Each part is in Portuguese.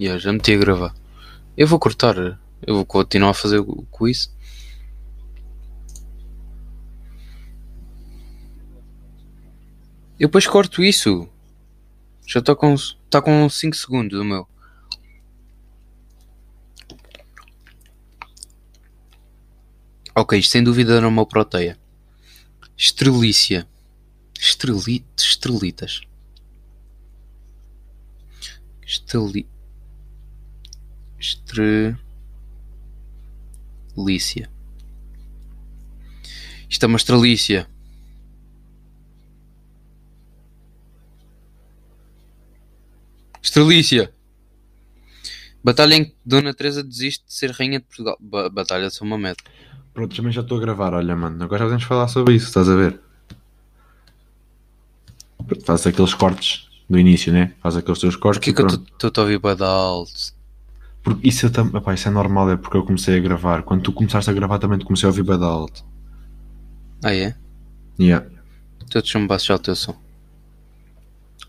Yeah, já meti a gravar. Eu vou cortar. Eu vou continuar a fazer o quiz. Eu depois corto isso. Já está com, tá com 5 segundos o meu. Ok, isto sem dúvida era uma proteia. Estrelícia. Estreli, estrelitas. Estreli, estrelícia. Isto é uma estrelícia. Estrelícia. Batalha em que Dona Teresa desiste de ser rainha de Portugal. Ba batalha de São Mamed. Pronto, também já estou a gravar, olha mano, agora já podemos falar sobre isso, estás a ver? Faz aqueles cortes no início, né? Faz aqueles teus cortes. Porquê que eu estou a ouvir bada alto? Porque isso, eu tam... Epá, isso é normal, é porque eu comecei a gravar. Quando tu começaste a gravar também te comecei a ouvir bada alto. Ah é? Yeah. Então deixa-me baixar o teu som.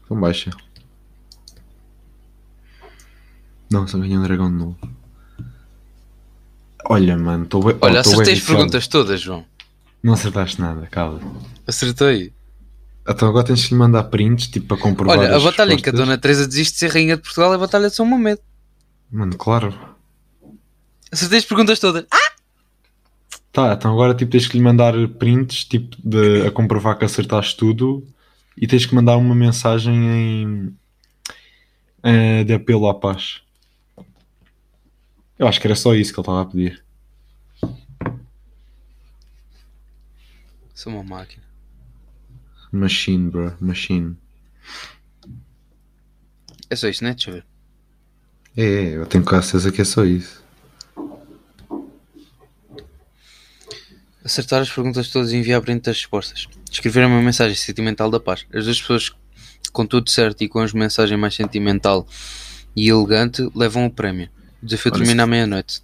Então baixa. Não, só ganhei um dragão de novo. Olha, mano, estou bem. Olha, acertei as perguntas todas, João. Não acertaste nada, cala. Acertei. Então agora tens que lhe mandar prints, tipo, para comprovar Olha, a batalha em que a respostas. Dona Teresa desiste de ser rainha de Portugal é a Batalha de São Mamed. Mano, claro. Acertei as perguntas todas. Ah! Tá, então agora tipo, tens que lhe mandar prints, tipo, de, a comprovar que acertaste tudo e tens que mandar uma mensagem em eh, de apelo à paz. Eu acho que era só isso que ele estava a pedir. Sou uma máquina. Machine, bro, machine. É só isso, né? Deixa eu ver. É, eu tenho quase certeza que é só isso. Acertar as perguntas todas e enviar print das respostas. Escrever uma mensagem sentimental da paz. As duas pessoas com tudo certo e com a mensagem mais sentimental e elegante levam o prémio. O desafio Olha, termina à meia-noite.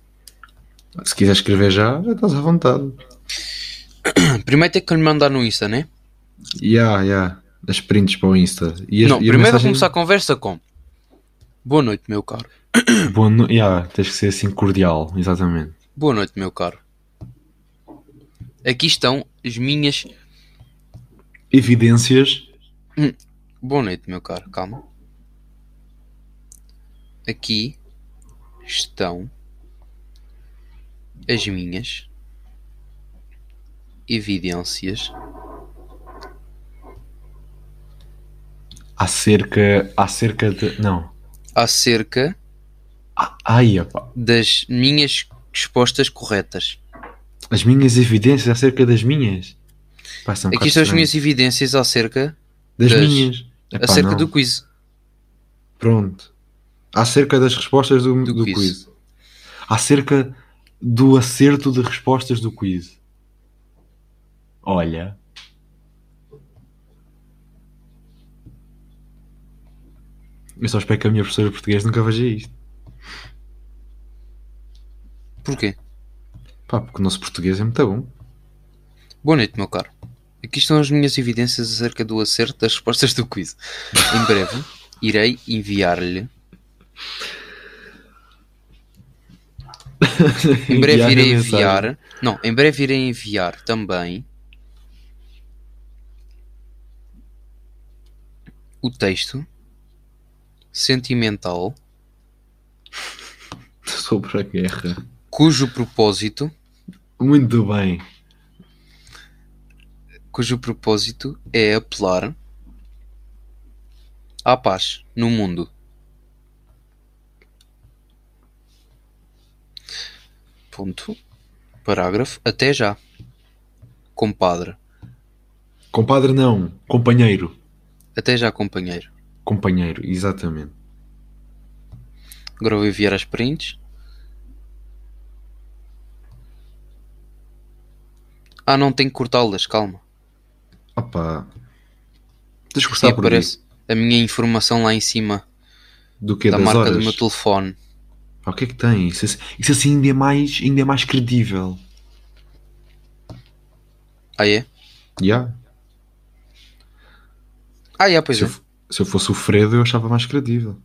Se quiser escrever já, já estás à vontade. Primeiro tem que lhe mandar no Insta, né? Ya, ya. As prints para o Insta. E as- Não, e a primeiro mensagem- começar a conversa com Boa noite, meu caro. Boa no... Ya, tens que ser assim cordial, exatamente. Boa noite, meu caro. Aqui estão as minhas. Evidências. Boa noite, meu caro. Calma. Aqui estão as minhas evidências Acerca. Acerca de. Não. acerca Ai, epá. das minhas respostas corretas. As minhas evidências acerca das minhas. Pá, Aqui estão as minhas evidências acerca, Das, das- minhas. Epá, acerca não. do quiz. Pronto. Acerca das respostas do, Do do quiz. quiz. Acerca do acerto de respostas do quiz. Olha. Eu só espero que a minha professora de português nunca veja isto. Porquê? Pá, porque o nosso português é muito bom. Boa noite, meu caro. Aqui estão as minhas evidências acerca do acerto das respostas do quiz. Em breve irei enviar-lhe. Em breve irei enviar. Não, em breve irei enviar também o texto sentimental sobre a guerra. Cujo propósito Muito bem. cujo propósito é apelar à paz no mundo. Ponto. Parágrafo. Até já. Compadre. Compadre não, companheiro. Até já, companheiro. Companheiro, exatamente. Agora vou enviar as prints. Ah, não tenho que cortá-las, calma. Opa. Tens que E gostar por aparece a minha informação lá em cima Do que da marca horas? do meu telefone. Pá, o que é que tem? Isso, assim- isso assim ainda é mais, ainda é mais credível. Ah, é? Yeah. Ah, é, pois Se, é. eu, se eu fosse o Fredo, eu achava mais credível.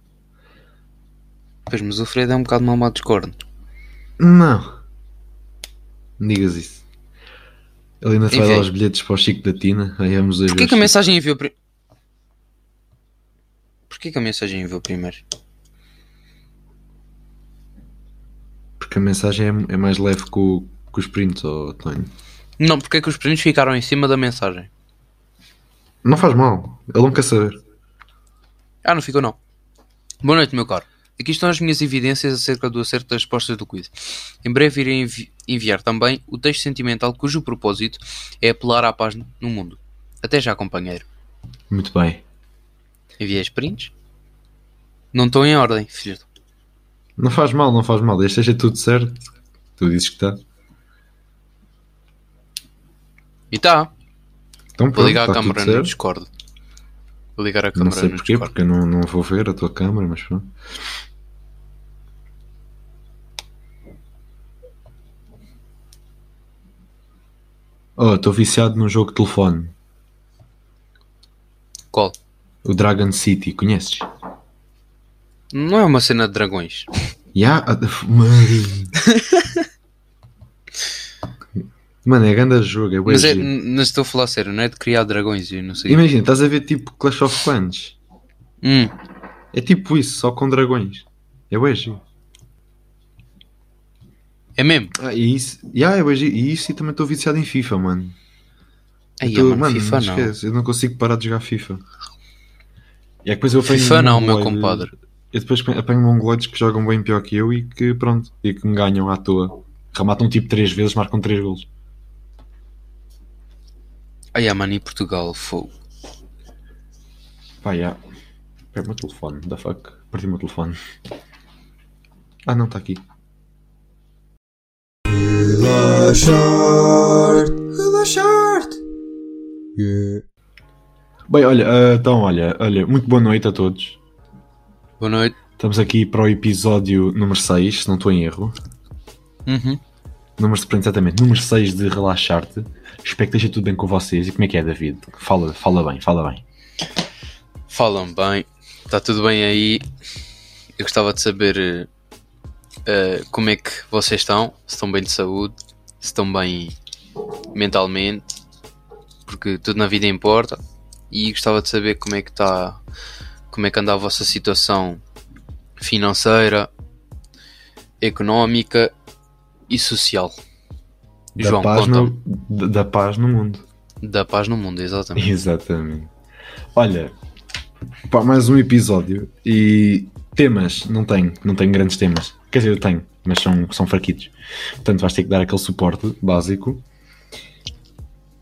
Pois, mas o Fred é um bocado mal Discord. Não. Não digas isso. Ele ainda vai dar os bilhetes para o Chico da Tina. Aí vamos Porquê que a mensagem enviou primeiro? Porquê que a mensagem enviou primeiro? Porque a mensagem é, é mais leve que, o- que os prints, oh, Tonho. Não, porque é que os prints ficaram em cima da mensagem? Não faz mal. Ele não quer saber. Ah, não ficou não. Boa noite, meu caro. Aqui estão as minhas evidências acerca do acerto das respostas do quiz. Em breve irei envi- enviar também o texto sentimental cujo propósito é apelar à paz no mundo. Até já, companheiro. Muito bem. Enviei os prints? Não estão em ordem, filho. Não faz mal, não faz mal. Deixa esteja tudo certo. Tu dizes que está. E tá. Então Vou ligar a está tudo câmera no certo. Discord. Vou ligar a Não câmera sei no porquê, porque eu não, não vou ver a tua câmera, mas pronto. Oh, estou viciado num jogo de telefone. Qual? O Dragon City, conheces? Não é uma cena de dragões. Ya, ah, Mano. Mano, é grande jogo, é bué Mas é, giro. não estou a falar sério, não é de criar dragões e não sei. Imagina, estás a ver tipo Clash of Clans. Hum, É tipo isso, só com dragões. É bué giro. É mesmo? Ah, e isso, bué giro. E isso e também estou viciado em FIFA, mano. Eu Aí, tô- mano, FIFA não. esquece, eu não consigo parar de jogar FIFA. E é depois eu FIFA não, meu mongoloides- compadre. Eu depois apanho mongoloides que jogam bem pior que eu e que pronto, e que me ganham à toa. Rematam tipo 3 vezes, marcam 3 golos. Aí, ah, mano, e Portugal, fogo. Pá, já. Pega o meu telefone, da fuck. Perdi o meu telefone. Ah não, está aqui. Relaxar, relaxar. Yeah. Bem, olha, ah, então olha, olha, muito boa noite a todos. Boa noite. Estamos aqui para o episódio número 6, se não estou em erro. Uhum. Número, exatamente, número 6 de Relaxar-te. Espero que esteja tudo bem com vocês. E como é que é, David? Fala, fala bem, fala bem. Falam bem. Está tudo bem aí? Eu gostava de saber eh, como é que vocês estão. Se estão bem de saúde, se estão bem mentalmente, porque tudo na vida importa. E gostava de saber como é que está, como é que anda a vossa situação financeira, económica e social. Da, João, paz no, da, da paz no mundo. Da paz no mundo, exatamente. Exatamente. Olha, pá, mais um episódio e temas, não tenho, não tenho grandes temas. Quer dizer, eu tenho, mas são, são fraquitos. Portanto, vais ter que dar aquele suporte básico.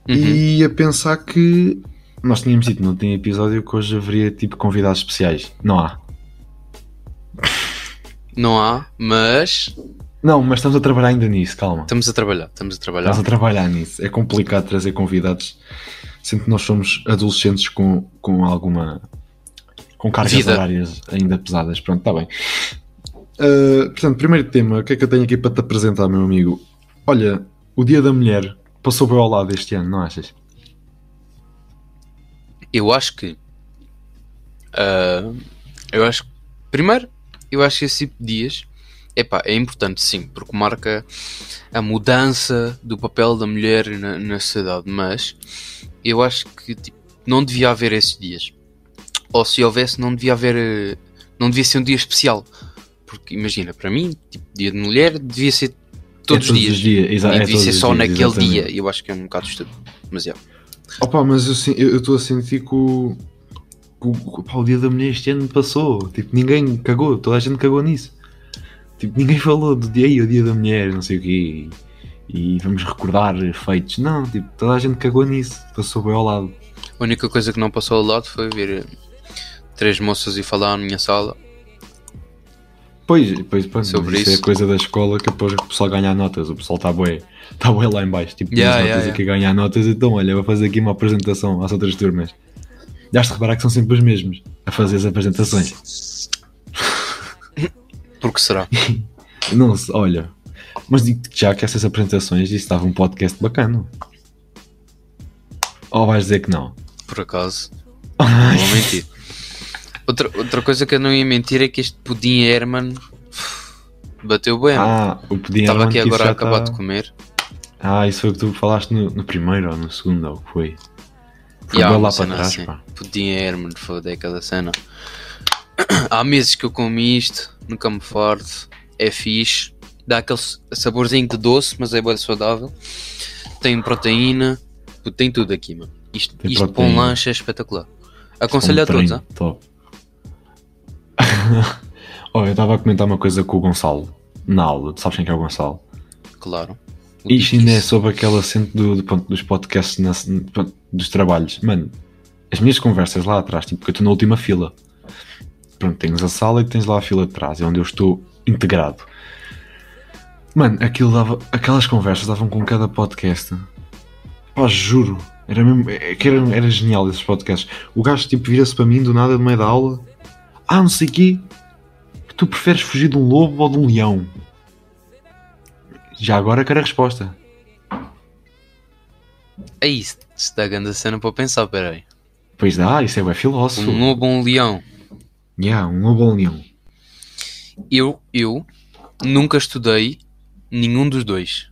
Uhum. E a pensar que nós tínhamos dito no último episódio que hoje haveria tipo convidados especiais. Não há. Não há, mas Não, mas estamos a trabalhar ainda nisso, calma. estamos a trabalhar, estamos a trabalhar. Estás a trabalhar nisso. É complicado trazer convidados, sendo que nós somos adolescentes com, com alguma. Com cargas Vida. horárias ainda pesadas. Pronto, está bem. Uh, portanto, primeiro tema, o que é que eu tenho aqui para te apresentar, meu amigo? Olha, o Dia da Mulher passou bem ao lado este ano, não achas? Eu acho que. ah, eu acho que. Primeiro, eu acho que esse tipo de dias. Epá, é importante sim, porque marca a mudança do papel da mulher na, na sociedade, mas eu acho que tipo, não devia haver esses dias. Ou se houvesse, não devia haver. eh, Não devia ser um dia especial. Porque imagina, para mim, tipo, dia de mulher devia ser todos, É os dias. exa- e é devia todos ser só dias, naquele exatamente. dia. E eu acho que é um bocado estúpido. Mas é. Opa, mas eu estou a sentir que o, que o, Dia da Mulher este ano passou. Tipo, ninguém cagou, toda a gente cagou nisso. Tipo, ninguém falou do dia aí, o Dia da Mulher, não sei o quê. E, e vamos recordar feitos. Não, tipo, toda a gente cagou nisso. Passou bem ao lado. A única coisa que não passou ao lado foi ver eh, três moças e falar na minha sala. Pois, pois pronto, Sobre isso, isso. é coisa da escola que depois o pessoal ganha notas. O pessoal está bué, tá bué lá em baixo. Tipo, Yeah, yeah, yeah, notas yeah. aqui ganhar notas. Então, olha, vou fazer aqui uma apresentação às outras turmas. Já de reparar que são sempre os mesmos a fazer as apresentações. Por que será? Não, se- olha, mas digo-te já que essas apresentações isso estava um podcast bacana. Ou vais dizer que não? Por acaso. Não vou mentir. Outra, outra coisa que eu não ia mentir é que este pudim Herman Bateu bem. Ah, o Pudim Estava aqui agora a acabar tá- de comer. Ah, isso foi o que tu falaste no, no primeiro ou no segundo, ou o que foi? Foi E uma lá para trás, assim. pá. Pudim Herman, foda aquela cena. Há meses que eu comi isto, nunca me farto. É fixe. Dá aquele saborzinho de doce, mas é bem saudável. Tem proteína. Tem tudo aqui, mano. Isto, Tem isto para um lanche é espetacular. Aconselho a todos, hein? Top. Olha, eu estava a comentar uma coisa com o Gonçalo na aula. Tu sabes quem é que é o Gonçalo? claro. O Isto ainda é sobre aquele assento do, do dos podcasts na- pronto, dos trabalhos. Mano, as minhas conversas lá atrás, tipo, que eu estou na última fila. Pronto, tens a sala e tens lá a fila de trás, é onde eu estou integrado. Mano, aquilo dava, aquelas conversas davam com cada podcast. Pá, juro. Era mesmo, é era, era genial esses podcasts. O gajo tipo vira-se para mim do nada no meio da aula. Ah, não sei o quê. Tu preferes fugir de um lobo ou de um leão? Já agora quero a resposta. É isso. Isto dá grande cena para pensar, peraí. Pois dá, isso é bem filósofo. Um lobo ou um leão? Yeah, um lobo ou um leão. Eu, eu nunca estudei nenhum dos dois.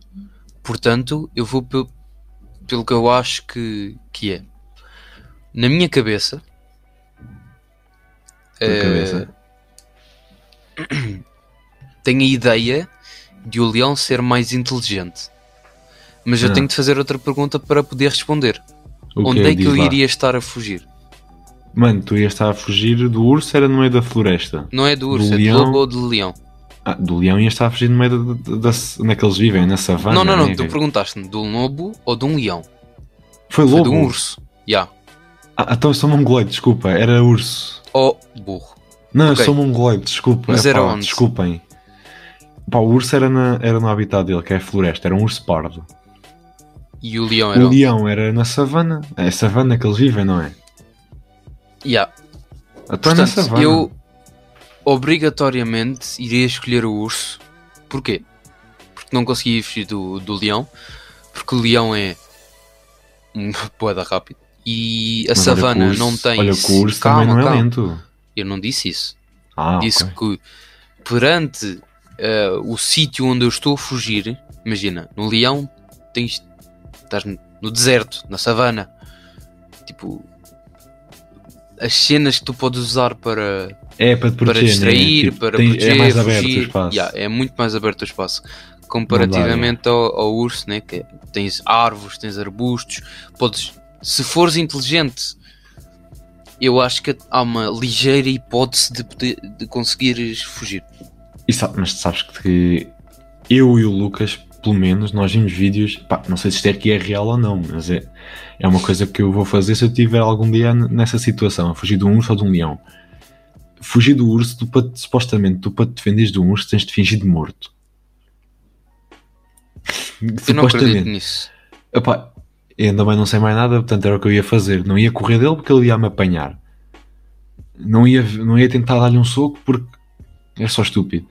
Portanto, eu vou pe- pelo que eu acho que, que é. Na minha cabeça. Tua eh, tenho a ideia de o leão ser mais inteligente. Mas eu Ah. tenho de fazer outra pergunta para poder responder. O Onde é que eu lá. iria estar a fugir? Mano, tu ias estar a fugir do urso, era no meio da floresta. Não é do urso, Do é leão? lobo ou de leão. Ah, do leão ias estar a fugir no meio da, da, da, onde é eles vivem, na savana. não, não, não. né? Tu perguntaste-me um lobo ou de um leão. Foi Foi lobo. de um urso. Já. Ah, então eu sou mongoloide, desculpa, era urso. Oh, burro. Não, Ok. eu sou mongoloide, desculpa. Mas Epá, era onde? Desculpem. Pá, o urso era, na, era no habitat dele, que é a floresta, era um urso pardo. E o leão era O onde? leão era na savana. É a savana que eles vivem, não é? Já. Então é na savana. eu obrigatoriamente iria escolher o urso. Porquê? Porque não conseguia fugir do, do leão. Porque o leão é um poeda rápido. E a Mas savana urso- não tem. Olha o urso calma, também não é calma. lento. Eu não disse isso. Ah, disse ok. que perante eh, o sítio onde eu estou a fugir, imagina, no leão tens estás no deserto, na savana, tipo as cenas que tu podes usar para, É para te para proteger, distrair, né? Tipo, para tem- proteger, É mais aberto fugir, o espaço. Yeah, é muito mais aberto o espaço comparativamente ao, ao urso, né? que é- tens árvores, tens arbustos, podes, se fores inteligente, eu acho que há uma ligeira hipótese de, poder, de conseguires fugir. E mas sabes que eu e o Lucas, pelo menos, nós vimos vídeos. Pá, não sei se isto aqui é real ou não, mas é, é uma coisa que eu vou fazer se eu tiver algum dia nessa situação, a fugir de um urso ou de um leão. Fugir do urso, tu, para, te- supostamente, tu para te defenderes de um urso tens de fingir de morto. Eu não acredito nisso. Epá, eu ainda bem não sei mais nada, portanto era o que eu ia fazer. Não ia correr dele porque ele ia me apanhar. Não ia, não ia tentar dar-lhe um soco porque é só estúpido.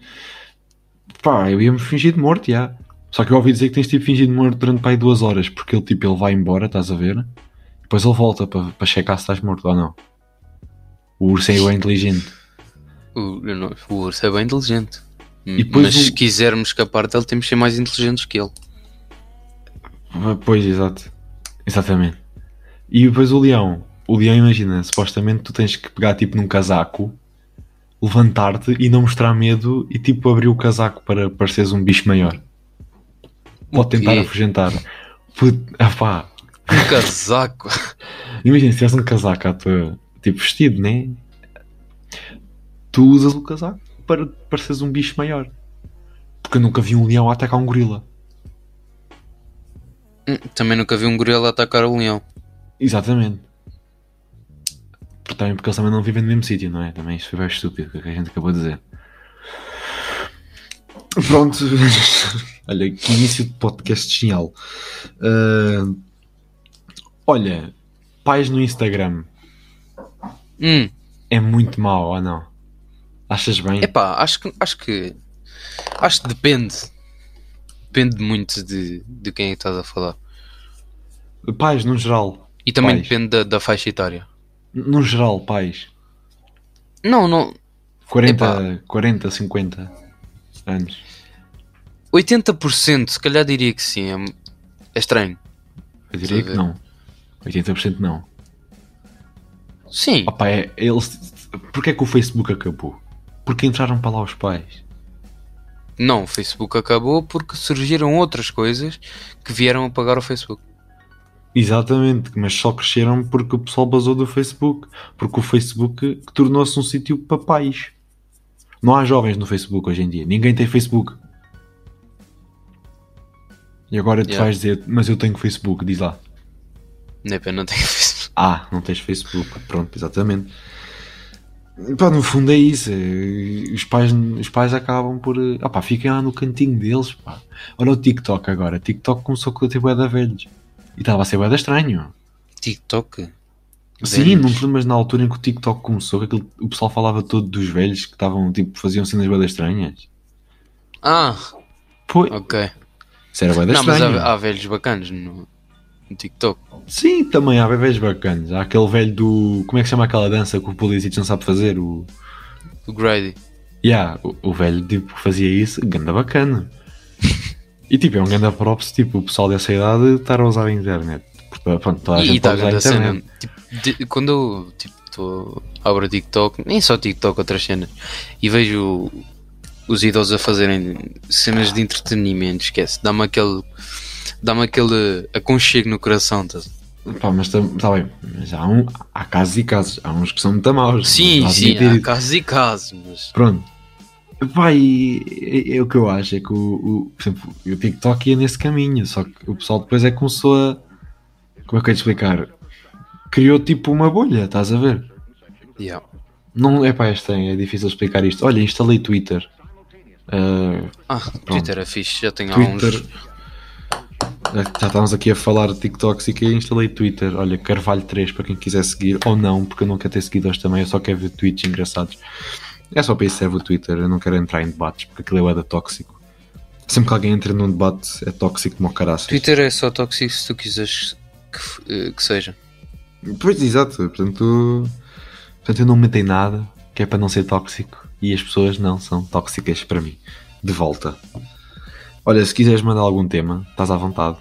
Pá, eu ia-me fingir de morto, já. Só que eu ouvi dizer que tens tipo fingido de morto durante pá, aí duas horas porque ele tipo ele vai embora, estás a ver? Depois ele volta para, para checar se estás morto ou não. O urso é bem inteligente. O, não- o urso é bem inteligente. E depois Mas o- se quisermos escapar dele, temos de ser mais inteligentes que ele. Pois, exato. Exatamente. E depois o leão. O leão, imagina, supostamente tu tens que pegar tipo num casaco, levantar-te e não mostrar medo e tipo abrir o casaco para pareceres um bicho maior. Pode tentar afugentar. Put... Ah, pá. Um casaco. Imagina se tivesse um casaco à tua, tipo vestido, né? Tu usas o casaco para pareceres um bicho maior. Porque eu nunca vi um leão atacar um gorila. Hum, Também nunca vi um gorila atacar o leão. Exatamente. Também porque eles também não vivem no mesmo sítio, não é? Também isto foi bem estúpido o que a gente acabou de dizer. Pronto. olha, que início de podcast genial. Ah, olha, pais no Instagram Hum, é muito mau ou não? Achas bem? epá, acho que, acho que. Acho que depende. Depende muito de, de quem é que estás a falar. Pais, no geral. E também Pais. depende da, da faixa etária. No geral, pais. Não, não. 40, Epá. 40 50. Anos. 80% se calhar diria que sim. É, é estranho. Eu diria que não. 80% não. Sim. Opa, é, eles... Porquê é que o Facebook acabou? Porque entraram para lá os pais. Não, o Facebook acabou porque surgiram outras coisas que vieram apagar o Facebook. Exatamente, mas só cresceram porque o pessoal basou do Facebook. Porque o Facebook tornou-se um sítio para pais. Não há jovens no Facebook hoje em dia. Ninguém tem Facebook. E agora tu Yeah. vais dizer, mas eu tenho Facebook, diz lá. É pena não tenho Facebook. Ah, não tens Facebook. Pronto, exatamente. Pá, no fundo é isso. é- Os pais, os pais acabam por. eh, Ah, pá, fiquem lá no cantinho deles. Pá. Olha o TikTok agora. TikTok começou com a ter bué velhos. E estava a ser bué estranho. TikTok? Sim, não lembras na altura em que o TikTok começou? Que aquilo- o pessoal falava todo dos velhos que estavam, tipo, faziam cenas bué estranhas. Ah, Pô, ok. isso era bué Não, mas estranho. há, há velhos bacanas no, no TikTok. Sim, também há bebês bacanas. Há aquele velho do. Como é que chama aquela dança que o Pulisic não sabe fazer? O. O Grady. Yeah, o, o velho tipo, que fazia isso, ganda bacana. E tipo, é um ganda props, tipo, o pessoal dessa idade estar a usar a internet. Porque, pronto, toda a E gente a usar a internet. cena. Tipo, de- quando eu tipo, tô, abro o TikTok, nem só TikTok, outras cenas, e vejo os idosos a fazerem cenas de entretenimento, esquece, dá-me aquele. Dá-me aquele aconchego no coração. Tá? Pá, mas está bem, mas há, um, há casos e casos, há uns que são muito maus. Sim, sim, há isso. casos e casos, mas. Pronto. Pá, e, é, é o que eu acho, é que o, o, por exemplo, o TikTok ia nesse caminho, só que o pessoal depois é que começou a. Como é que eu ia explicar? Criou tipo uma bolha, estás a ver? Yeah. Não, é pá, é estranho, é difícil explicar isto. Olha, instalei Twitter. Ah, Ah, Twitter é fixe, já tenho há Twitter. uns. Já já estávamos aqui a falar de TikToks e que instalei Twitter. Olha, Carvalho 3 para quem quiser seguir, ou não, porque eu não quero ter seguidores também, eu só quero ver tweets engraçados. É só para isso serve o Twitter, eu não quero entrar em debates, porque aquilo é bué da tóxico. Sempre que alguém entra num debate é tóxico como o caraças. Twitter é só tóxico se tu quiseres que, eh, que seja. Pois, exato, portanto, portanto eu não meto em nada, que é para não ser tóxico, e as pessoas não são tóxicas para mim. De volta. Olha, se quiseres mandar algum tema, estás à vontade.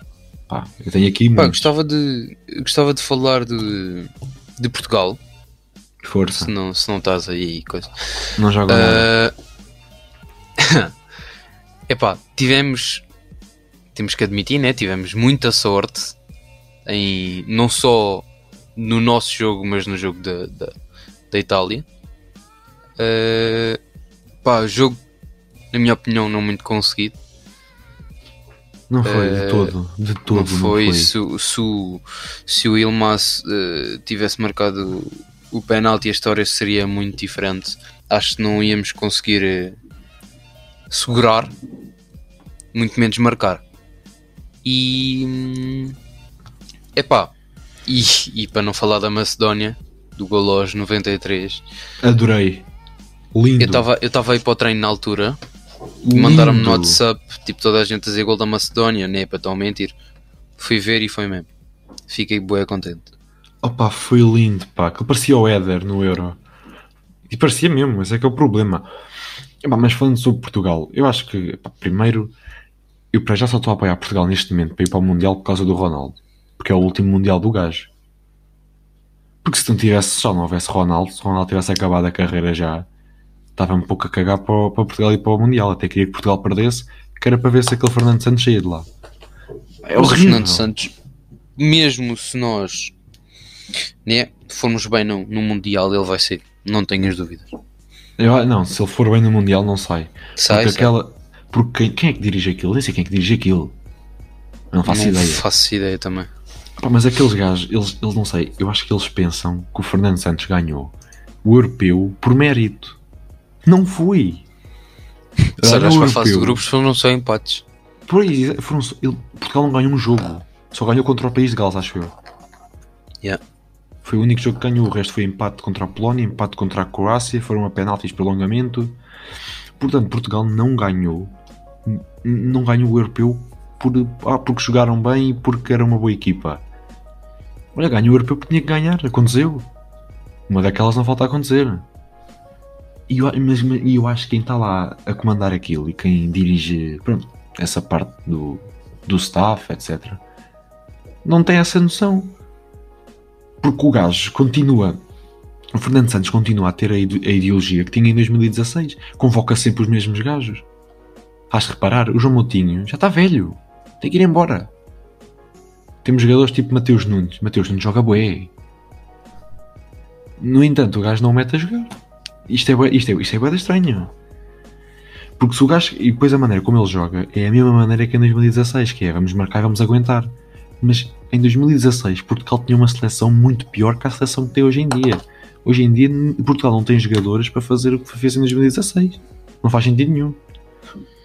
Pá, eu tenho aqui Pá, gostava de, gostava de falar de, de Portugal, Força, se não, se não estás aí coisa. não joga nada. Ah, Epá, tivemos, temos que admitir, né? Tivemos muita sorte em não só no nosso jogo, mas no jogo da, da, da Itália. Ah, pá, jogo, na minha opinião, não muito conseguido. Não foi, de eh, todo. De todo, não foi, Se, o- se, o- se o Ilmas eh, tivesse marcado o penalti, a história seria muito diferente. Acho que não íamos conseguir eh, segurar, muito menos marcar. E hum, epá, e, e para não falar da Macedónia, do gol aos 93, Adorei. Lindo. eu estava eu aí para o treino na altura. Mandaram-me no WhatsApp, tipo toda a gente a dizer gol da Macedónia, nem é para estão a mentir. Fui ver e foi mesmo. Fiquei bué contente. Opa, foi lindo, pá. Que parecia o Éder no Euro. E parecia mesmo, esse é que é o problema. Epá, mas falando sobre Portugal, eu acho que, epá, primeiro, eu para já só estou a apoiar Portugal neste momento para ir para o Mundial por causa do Ronaldo. Porque é o último Mundial do gajo. Porque se não tivesse, se já não houvesse Ronaldo, se Ronaldo tivesse acabado a carreira já, estava um pouco a cagar para, o- para Portugal e para o Mundial. Até queria que Portugal perdesse, que era para ver se aquele Fernando Santos saía de lá. É o. Fernando Santos, mesmo se nós né, formos bem no, no Mundial, ele vai ser. Não tenhas dúvidas. Eu- não, se ele for bem no Mundial, não sai. Sai, porque sai. aquela. Porque quem, quem é que dirige aquilo? Nem sei quem é que dirige aquilo. Eu não faço não ideia. faço ideia também. Pá, mas aqueles gajos, eles, eles não sei, eu acho que eles pensam que o Fernando Santos ganhou o europeu por mérito. Não foi. Se Olha olhas para a fase de grupos, foram só empates. Pois, foram só- ele- Portugal não ganhou um jogo. Só ganhou contra o país de Gales, acho eu. Yeah. Foi o único jogo que ganhou. O resto foi empate contra a Polónia, empate contra a Croácia, foram a penaltis prolongamento. Portanto, Portugal não ganhou. Não ganhou o europeu por, ah, porque jogaram bem e porque era uma boa equipa. Olha, ganhou o europeu porque tinha que ganhar. Aconteceu. Uma daquelas não falta acontecer. E eu, mas, mas- eu acho que quem está lá a comandar aquilo e quem dirige pronto, essa parte do, do staff, etc., não tem essa noção. Porque o gajo continua. O Fernando Santos continua a ter a, a ideologia que tinha em 2016. Convoca sempre os mesmos gajos. Has de reparar, o João Moutinho já está velho. Tem que ir embora. Temos jogadores tipo Mateus Nunes. Mateus Nunes joga bué. No entanto, o gajo não o mete a jogar. Isto é, isto é, isto é bué de estranho. Porque se o gajo. E depois a maneira como ele joga é a mesma maneira que em 2016, que é vamos marcar e vamos aguentar. Mas em 2016 Portugal tinha uma seleção muito pior que a seleção que tem hoje em dia. Hoje em dia Portugal não tem jogadores para fazer o que fez em 2016. Não faz sentido nenhum.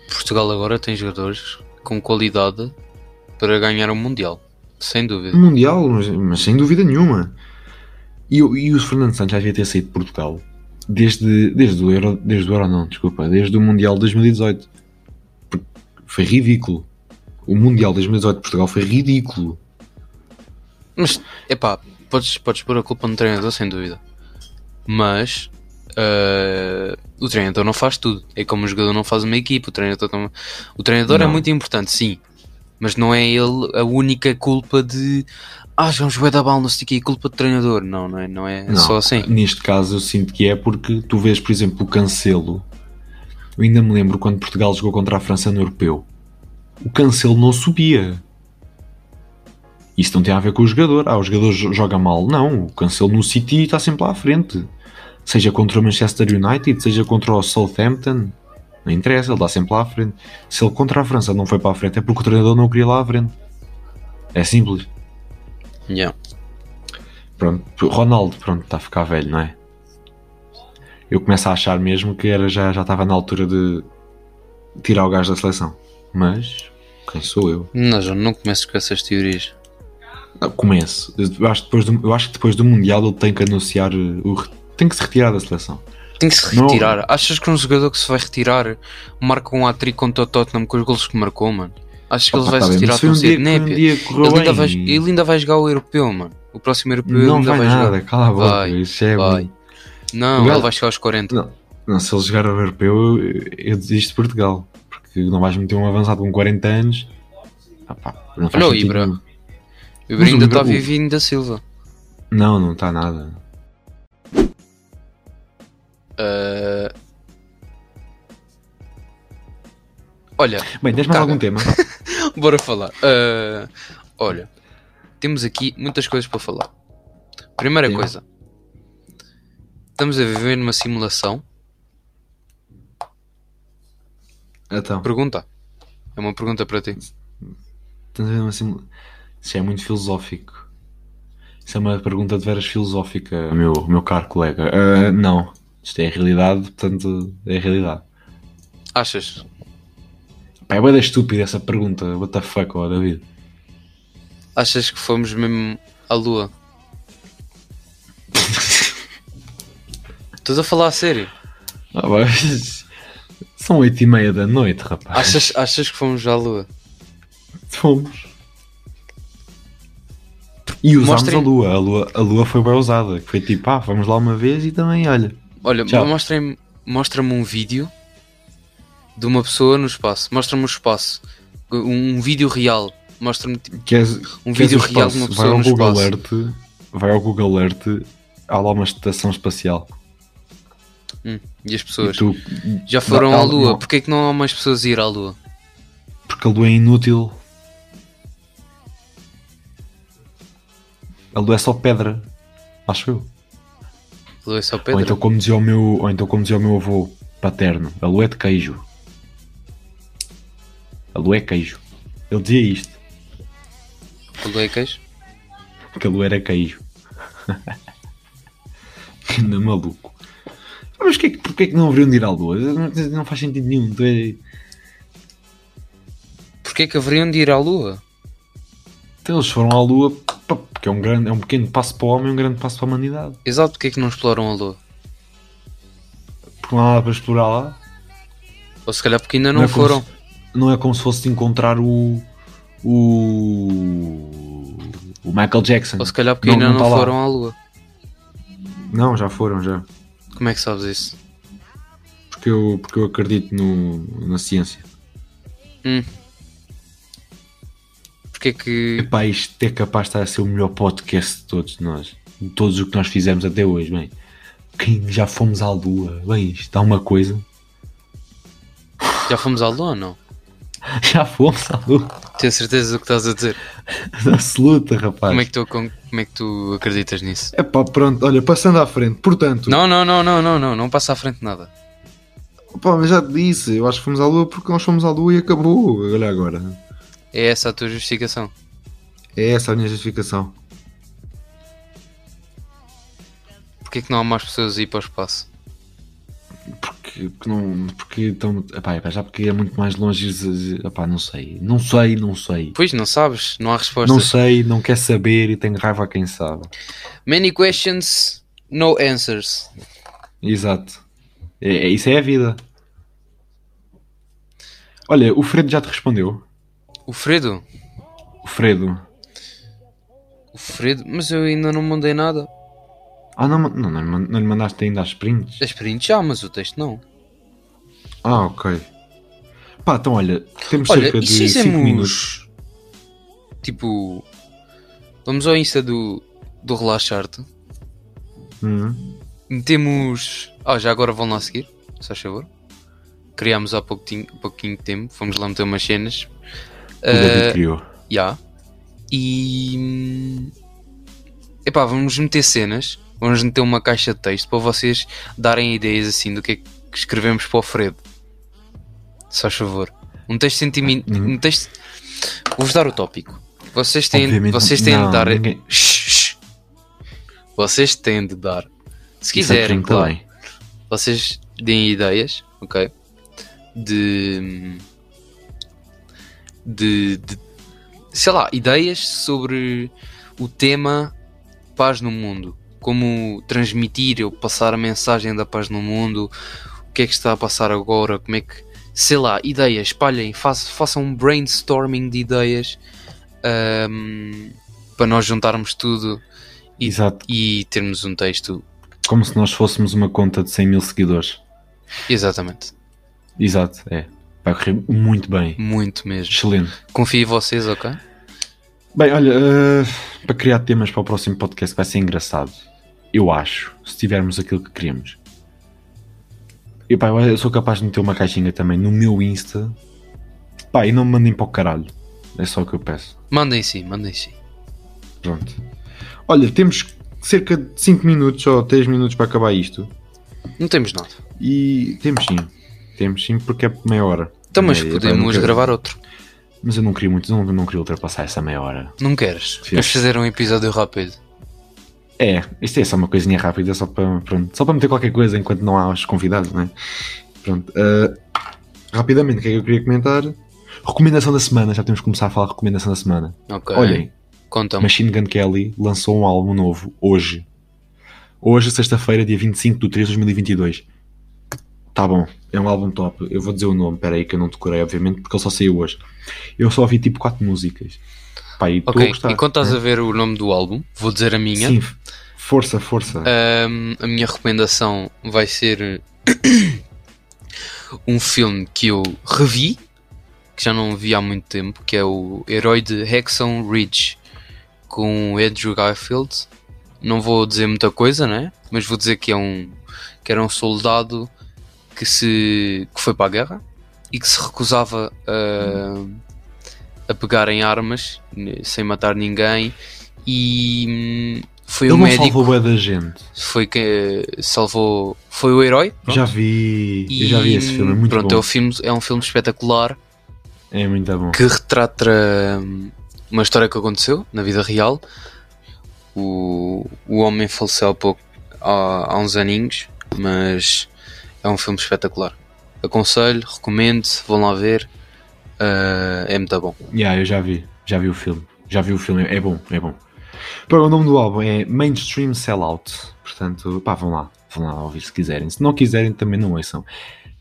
Portugal agora tem jogadores com qualidade para ganhar um Mundial. Sem dúvida. Mundial, mas, mas sem dúvida nenhuma. E, o- e o Fernando Santos já devia ter saído de Portugal desde, desde, o Euro, desde o Euro, não, desculpa, desde o Mundial de 2018. Porque Foi ridículo. O Mundial de 2018 de Portugal foi ridículo. Mas, epá, podes, podes pôr a culpa no treinador, sem dúvida. Mas, eh, o treinador não faz tudo. É como o jogador não faz uma equipa. O treinador, não- o treinador é muito importante, sim. Mas não é ele a única culpa de. Ah, jogamos bué da bala, não sei o quê, culpa do treinador. Não, não é, não é Não, só assim. Neste caso eu sinto que é porque tu vês, por exemplo, o Cancelo. Eu ainda me lembro quando Portugal jogou contra a França no Europeu. O Cancelo não subia. Isso não tem a ver com o jogador. Ah, o jogador jo- joga mal. Não, o Cancelo no City está sempre lá à frente. Seja contra o Manchester United, seja contra o Southampton. Não interessa, ele está sempre lá à frente. Se ele contra a França não foi para a frente é porque o treinador não o queria lá à frente. É simples. Yeah. Pronto, Ronaldo, pronto, está a ficar velho, não é? Eu começo a achar mesmo que era, já, já estava na altura de tirar o gajo da seleção. Mas, quem sou eu? Não, João, não comeces com essas teorias. Ah, Começo. Eu acho, que depois do, eu acho que depois do Mundial ele tem que anunciar o. Tem que se retirar da seleção. Tem que se Não. retirar. Achas que um jogador que se vai retirar marca um hat-trick contra o Tottenham com os golos que marcou, mano? Achas que ele vai tá se foi tão cedo? foi um correu Ele ainda, vai, ele ainda vai jogar o europeu, mano. O próximo europeu ele Não ainda vai vai, nada, jogar. cala a boca. Vai, Isso é vai. Não, gajo- ele vai chegar aos 40. Não. Não, se ele jogar o europeu, eu, eu desisto de Portugal. Porque não vais meter um avançado com 40 anos. Ah, pá, não faz Olha o Ibra. nenhum. O Ibra ainda está vivinho da Silva. Não, não está nada. Ah, Olha, Bem, tens mais algum tema? bora falar. Ah, olha, temos aqui muitas coisas para falar. Primeira Sim. coisa, estamos a viver numa simulação. Então. Pergunta. É uma pergunta para ti. Estás a ver uma simula- Isso é muito filosófico. Isso é uma pergunta de veras filosófica, meu, meu caro colega. Ah, não. Isto é a realidade, portanto, é a realidade. Achas? Pá, é bem estúpida essa pergunta. What the fuck, ó, David? Achas que fomos mesmo à lua? Estás a falar a sério? Ah, mas... São oito e meia da noite, rapaz. Achas, achas que fomos à lua? Fomos. E usámos Mostrem- a lua. a lua. A lua foi bem usada. que Foi tipo, ah, vamos lá uma vez e também, olha. Olha, mostra-me um vídeo de uma pessoa no espaço. Mostra-me o espaço. Um vídeo real. Mostra-me tipo, Queres, um queres vídeo o real de espaço? uma vai pessoa ao no Google espaço. Earth, vai ao Google Earth, há lá uma estação espacial. Hum, e as E pessoas. tu, Já foram à lua. não. Porquê que não há mais pessoas a ir à lua? porque a lua é inútil. A lua é só pedra. Acho eu. A lua é só Ou pedra. então, como dizia o meu, ou então como dizia o meu avô paterno, a lua é de queijo. É queijo. Ele dizia isto, A lua é queijo? que era queijo. Anda maluco. Mas que, porquê é que não haveriam de ir à lua? Não, não faz sentido nenhum. Tu é- Porquê é que haveriam de ir à lua? Então, eles foram à lua porque é um, grande, é um pequeno passo para o homem e um grande passo para a humanidade. Exato, porquê é que não exploram a lua? Porque não há nada para explorar lá. Ou se calhar porque ainda não, é como foram. se- não é como se fosse encontrar o. O. O Michael Jackson. Ou se calhar porque Não- ainda não não, tá lá. foram à lua. Não, já foram, já. Como é que sabes isso? porque eu, porque eu acredito no, na ciência. Porque é que. Epá, isto é capaz de estar a ser o melhor podcast de todos nós. De todos o que nós fizemos até hoje, bem. Quem já fomos à lua? Bem, isto dá uma coisa. Já fomos à lua ou não? Já fomos à lua. Tenho certeza do que estás a dizer. Absoluta, rapaz. Como é que tu, como, como é que tu acreditas nisso? Epá, pronto, olha, passando à frente. Portanto, Não, não, não, não, não, não, não passa à frente nada. Pá, mas já te disse, eu acho que fomos à lua porque nós fomos à lua e acabou. Olha agora. É essa a tua justificação. É essa a minha justificação. Porquê é que não há mais pessoas a ir para o espaço? Porque, porque não. Porque estão. Epá, epá, já porque é muito mais longe. Epá, não sei. Não sei, não sei. Pois, não sabes, não há respostas. Não sei, não quer saber e tenho raiva a quem sabe. Many questions, no answers. Exato. É, é- isso é a vida. Olha, o Fredo já te respondeu. O Fredo? O Fredo. O Fredo? Mas eu ainda não mandei nada. Ah, não, não, não, não, lhe mandaste ainda as prints? As prints já, mas o texto não. Ah, ok. Pá, então olha, temos Olha, cerca de se 5 fizemos... minutos. Tipo... Vamos ao Insta do, do Relaxarte. Uhum. Metemos... Ah, já agora vão lá seguir, se faz favor. Criámos há pouquinho, pouquinho de tempo. Fomos lá meter umas cenas. O David Ah, criou. Já. E. hum, Epá, vamos meter cenas. Vamos meter uma caixa de texto para vocês darem ideias assim do que é que escrevemos para o Fredo. Se faz favor. Um texto sentimental. Uhum. Um texto. Vou-vos dar o tópico. Vocês têm, Obviamente, vocês têm não, de dar. ninguém- Shh, shh. Vocês têm de dar. Se Isso quiserem, é claro. Vocês deem ideias, ok? De, de, de- sei lá, ideias sobre o tema paz no mundo. Como transmitir ou passar a mensagem da paz no mundo, o que é que está a passar agora, como é que. Sei lá, ideias, espalhem, façam, um brainstorming de ideias ahm, para nós juntarmos tudo e, e termos um texto. Como se nós fôssemos uma conta de 100 mil seguidores. Exatamente, Exato, é. Vai correr muito bem. muito mesmo. Excelente. Confio em vocês, ok? Bem, olha, eh, para criar temas para o próximo podcast vai ser engraçado. Eu acho, se tivermos aquilo que queremos. E pá, eu sou capaz de meter uma caixinha também no meu Insta. Pá, e não me mandem para o caralho. É só o que eu peço. Mandem sim, mandem sim. Pronto. Olha, temos cerca de 5 minutos ou 3 minutos para acabar isto. Não temos nada. E temos sim. Temos sim, porque é meia hora. Então, mas podemos quero- gravar outro. Mas eu não queria muito, não, não queria ultrapassar essa meia hora. Não queres? Sim. Vamos fazer um episódio rápido. É, isto é só uma coisinha rápida, só para, pronto, só para meter qualquer coisa enquanto não há os convidados, não é? Pronto. ah, rapidamente, o que é que eu queria comentar? Recomendação da semana, já temos que começar a falar de recomendação da semana. Ok. Olhem, Conta-me. Machine Gun Kelly lançou um álbum novo hoje. Hoje, sexta-feira, dia 25 de 3 de 2022. Tá bom, é um álbum top. Eu vou dizer o nome, peraí, que eu não decorei, obviamente, porque ele só saiu hoje. Eu só ouvi tipo 4 músicas. Pá, e Ok, gostar. enquanto estás né? a ver o nome do álbum, vou dizer a minha. Sim, força, força. Ahm, a minha recomendação vai ser um filme que eu revi, que já não vi há muito tempo, que é o Herói de Hexon Ridge, com Andrew Garfield. Não vou dizer muita coisa, né? Mas vou dizer que é um que era um soldado que se que foi para a guerra e que se recusava a, a pegar em armas sem matar ninguém e hum, foi Ele um não médico salvou da gente. foi que salvou foi o herói pronto. Já vi, E, eu já vi esse filme, é muito pronto, bom. É, o filme, é um filme espetacular É muito bom. que retrata hum, uma história que aconteceu na vida real o, o homem faleceu há pouco há, há uns aninhos mas é um filme espetacular aconselho, recomendo vão lá ver Ah, é muito bom Yeah, eu já vi, já vi o filme. Já vi o filme, é bom, é bom. Para o nome do álbum é Mainstream Sellout. Portanto, pá, vão lá, vão lá ouvir se quiserem. Se não quiserem, também não ouçam.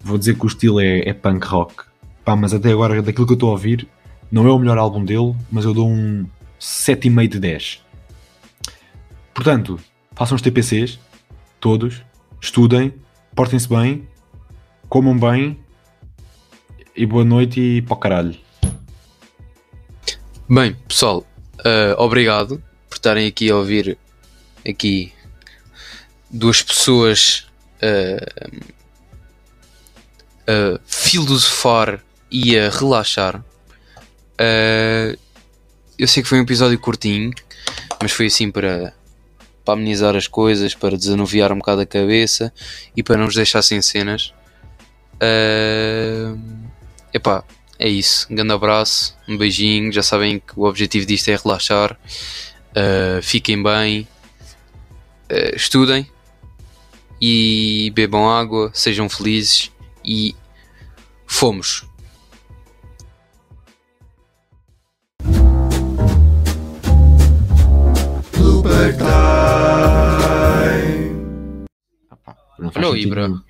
Vou dizer que o estilo é, é punk rock. Pá, mas até agora, daquilo que eu estou a ouvir, não é o melhor álbum dele, mas eu dou um 7,5 de 10. Portanto, façam os TPCs, todos, estudem, portem-se bem comam bem e boa noite e para o caralho. Bem, pessoal, eh, obrigado por estarem aqui a ouvir aqui duas pessoas eh, a filosofar e a relaxar. Eh, eu sei que foi um episódio curtinho, mas foi assim para, para amenizar as coisas, para desanuviar um bocado a cabeça e para não nos deixar sem cenas. Eh, epá, é isso. Um grande abraço, um beijinho. Já sabem que o objetivo disto é relaxar. Uh, fiquem bem, uh, estudem e bebam água, sejam felizes e fomos. Blooper time. Olha o Ibra. nenhum.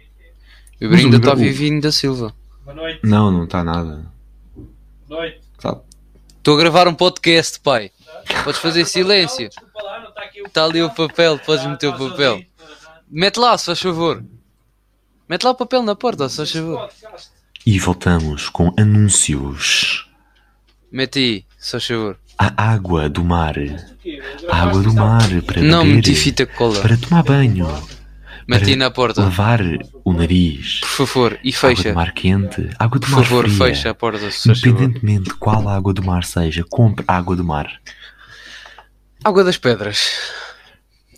O Ibra ainda está vivinho da Silva. Boa noite. Não, não está nada. Boa noite. Tá. Estou a gravar um podcast, pai. Podes fazer silêncio. Desculpa lá, não está aqui o Está ali o papel, podes meter o papel. Mete lá, se faz favor. Mete lá o papel na porta, se faz favor. E voltamos com anúncios. Mete aí, se faz favor. A água do mar. A água do mar para Não, beber. meti fita cola. Para tomar banho. Para na porta. Lavar o nariz. Por favor, e Água fecha. do mar quente. Água do Por mar favor, fria. fecha a porta. Independentemente de qual água do mar seja, compre água do mar. Água das pedras.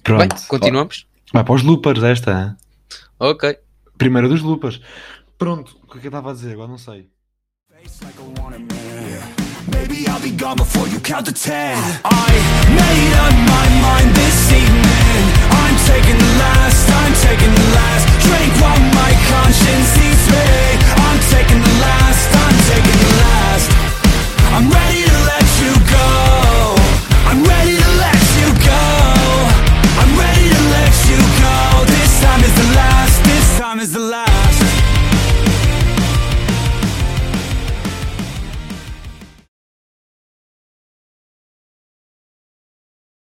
Pronto. Bem, continuamos? Vai para os loopers esta. hein? Ok. Primeira dos loopers. Pronto, o que é que eu estava a dizer? Agora não sei. Maybe I'll be gone before you count to ten. I made up my mind this evening. I'm taking the last, I'm taking the last. Drink my conscience eats me. I'm taking the last, I'm taking the last. I'm ready to let you go. I'm ready to let you go. I'm ready to let you go. This time is the last, this time is the last.